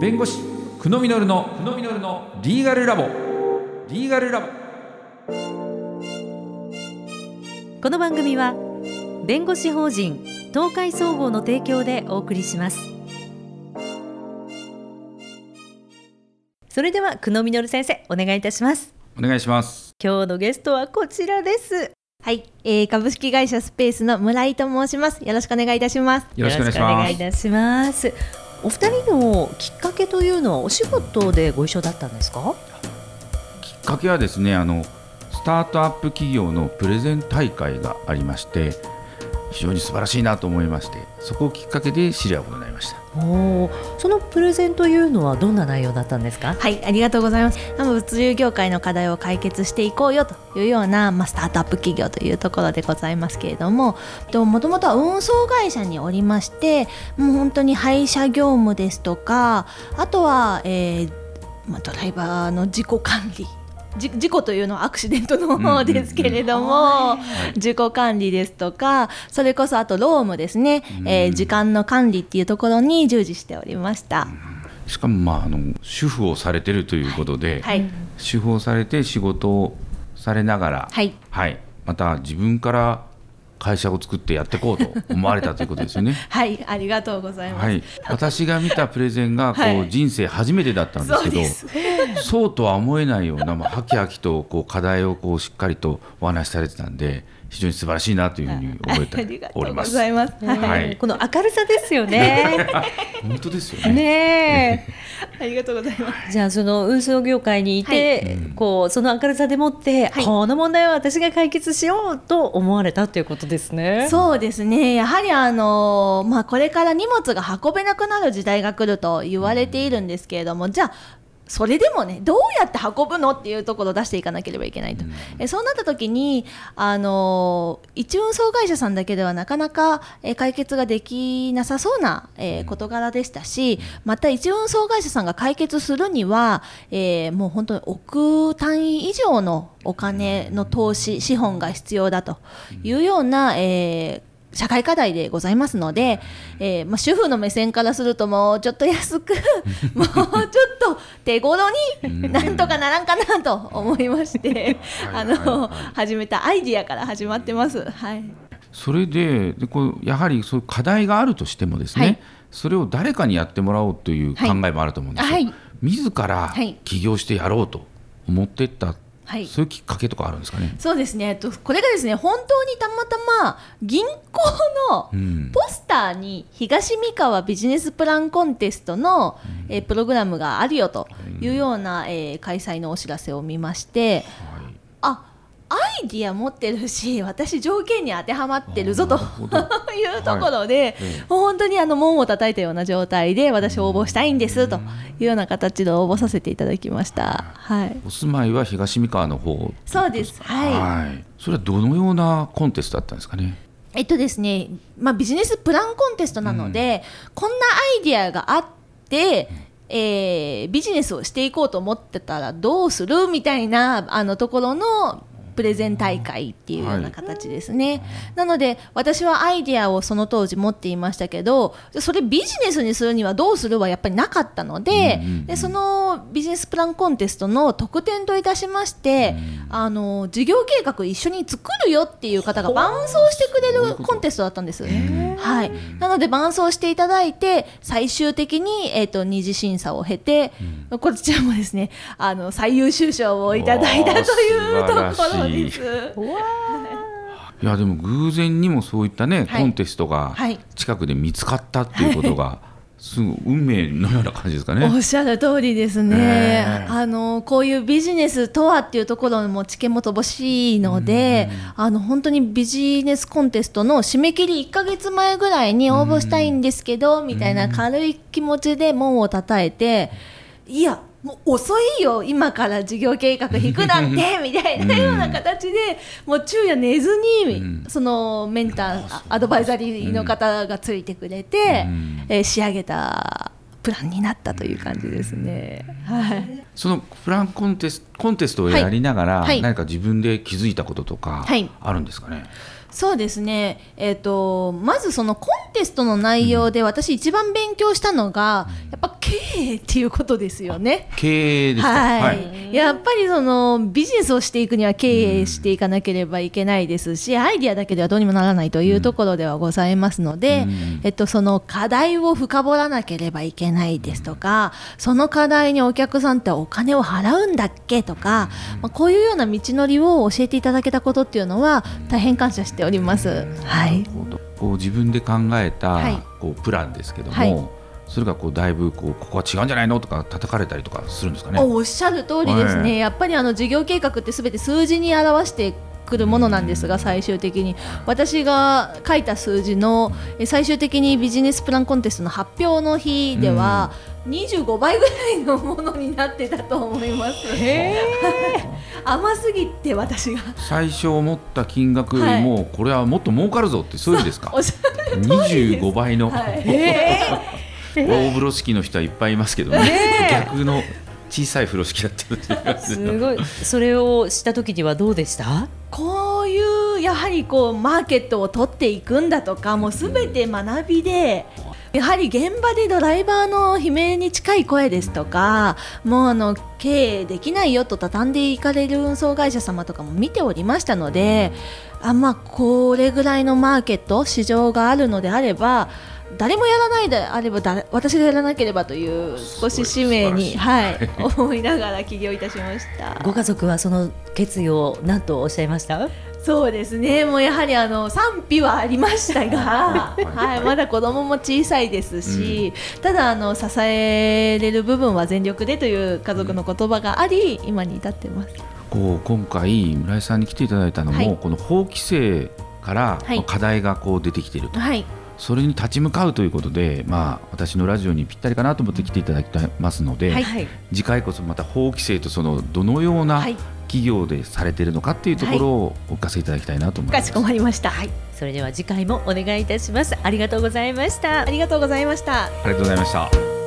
弁護士久野実の久野実のリーガルラボ。リーガルラボ。この番組は弁護士法人東海総合の提供でお送りします。それでは久野実先生お願いいたします。お願いします。今日のゲストはこちらです。はい、えー、株式会社スペースの村井と申します。よろしくお願いいたします。よろしくお願いいたしますお二人のきっかけというのはお仕事でご一緒だったんですか？きっかけはですねあのスタートアップ企業のプレゼン大会がありまして非常に素晴らしいなと思いましてそこをきっかけで知り合うことになりましたおーそのプレゼンというのはどんな内容だったんですか？はい、ありがとうございます。あの物流業界の課題を解決していこうよというような、まあ、スタートアップ企業というところでございますけれども、ともともとは運送会社におりまして、もう本当に配車業務ですとか、あとは、えーまあ、ドライバーの自己管理。じ事故というのはアクシデントの方ですけれども、自己管理ですとかそれこそあと労務ですね、えー時間の管理っていうところに従事しておりました。しかもまああの主婦をされてるということで、はい、主婦をされて仕事をされながら、はい。はい、また自分から会社を作ってやっていこうと思われたということですよね。はい、ありがとうございます。はい、私が見たプレゼンがこう、はい人生初めてだったんですけどそうとは思えないような、まあ、はきはきとこう課題をこうしっかりとお話しされてたんで非常に素晴らしいなというふうに思えありがとうごております。ざいます。はい、はいこの明るさですよね本当ですよね。ねえありがとうございます。じゃあその運送業界にいて、こうその明るさでもって、はいこの問題は私が解決しようと思われたということですね。そうですね。やはりあのまあこれから荷物が運べなくなる時代が来ると言われているんですけれども、じゃあそれでもねどうやって運ぶのっていうところを出していかなければいけないと、えそうなった時にあの一運送会社さんだけではなかなか、え解決ができなさそうな、えー事柄でしたしまた一運送会社さんが解決するには、えーもう本当に億単位以上のお金の投資資本が必要だというような、えー社会課題でございますので、えーまあ、主婦の目線からするともうちょっと安く もうちょっと手頃になんとかならんかなと思いましてあのはい始めたアイディアから始まってます。はい。それででこうやはりそういう課題があるとしてもですね、はい。それを誰かにやってもらおうという考えもあると思うんですよ。はい。自らはい起業してやろうと思っていった、はい。そういうきっかけとかあるんですかね？そうですね、えっと、これがですね本当にたまたま銀行のうん。ポスターに東三河ビジネスプランコンテストの、えープログラムがあるよというような、えー開催のお知らせを見まして、あアイディア持ってるし私条件に当てはまってるぞと いうところで、ええ。もう本当にあの門を叩いたような状態で私応募したいんですというような形で応募させていただきました。はい。お住まいは東三河の方。そうです。はい。はい。それはどのようなコンテストだったんですかね？えっとですね、まあ、ビジネスプランコンテストなので、こんなアイディアがあって、えービジネスをしていこうと思ってたらどうするみたいなあのところのプレゼン大会っていうような形ですね、なので私はアイディアをその当時持っていましたけどそれビジネスにするにはどうするはやっぱりなかったので,、うんうんうん。でそのビジネスプランコンテストの特典といたしまして、あの事業計画一緒に作るよっていう方が伴走してくれるコンテストだったんです。はい、なので伴走していただいて最終的に、えー、と二次審査を経て、こちらもですねあの最優秀賞をいただいたというところいやでも偶然にもそういったね、はい。コンテストがはい。近くで見つかったっていうことが、すごい運命のような感じですかね。おっしゃる通りですね、ねえ。あのこういうビジネスとはっていうところも知見も乏しいので、あの本当にビジネスコンテストの締め切り1か月前ぐらいに応募したいんですけど、みたいな軽い気持ちで門を叩いて、いやもう遅いよ今から事業計画引くなんてみたいなような形で、もう昼夜寝ずに、うん。そのメンターあアドバイザリーの方がついてくれて、うん。えー仕上げたプランになったという感じですね。はい、そのプランコンテスコンテストをやりながら、はい。はい。何か自分で気づいたこととかはい。あるんですかね？そうですね、えー、とまずそのコンテストの内容で私一番勉強したのが、やっぱ経経営っていうことですよね。経営ですか？はい、やっぱりそのビジネスをしていくには経営していかなければいけないですし、アイディアだけではどうにもならないというところではございますので、うん。えっと、その課題を深掘らなければいけないですとかその課題にお客さんってお金を払うんだっけとか、まあ、こういうような道のりを教えていただけたことっていうのは大変感謝しております。はい。こう自分で考えた、はい。こうプランですけども、はいそれがこうだいぶこうここは違うんじゃないのとか叩かれたりとかするんですかね。おっしゃる通りですね、はいやっぱりあの事業計画ってすべて数字に表してくるものなんですが最終的に私が書いた数字のえ最終的にビジネスプランコンテストの発表の日では25倍ぐらいのものになってたと思います。甘すぎて私が。最初思った金額よりも、これはもっと儲かるぞってそういう意味ですか？おっしゃる25倍の、はい 大風呂敷の人はいっぱいいますけどね。逆の小さい風呂敷だってすごい。それをした時にはどうでした？こういうやはりこうマーケットを取っていくんだとかもうすべて学びで。やはり現場でドライバーの悲鳴に近い声ですとかもうあの経営できないよと畳んでいかれる運送会社様とかも見ておりましたのであまあこれぐらいのマーケット市場があるのであれば誰もやらないであれば誰私がやらなければという少し使命に、いはい、思いながら起業いたしました。ご家族はその決意を何とおっしゃいました？そうですね、もうやはりあの賛否はありましたが、はい、まだ子供も小さいですし、ただあの支えれる部分は全力でという家族の言葉があり、今に至ってます。こう今回村井さんに来ていただいたのも、はい。この法規制からはい。課題がこう出てきていると、はい、それに立ち向かうということで、まあ、私のラジオにぴったりかなと思って来ていただきますので、はい。次回こそまた法規制とそのどのようなはい企業でされているのかっていうところをお聞かせいただきたいなと思います。かしこまりました。はい、それでは次回もお願いいたしますありがとうございましたありがとうございました。ありがとうございました。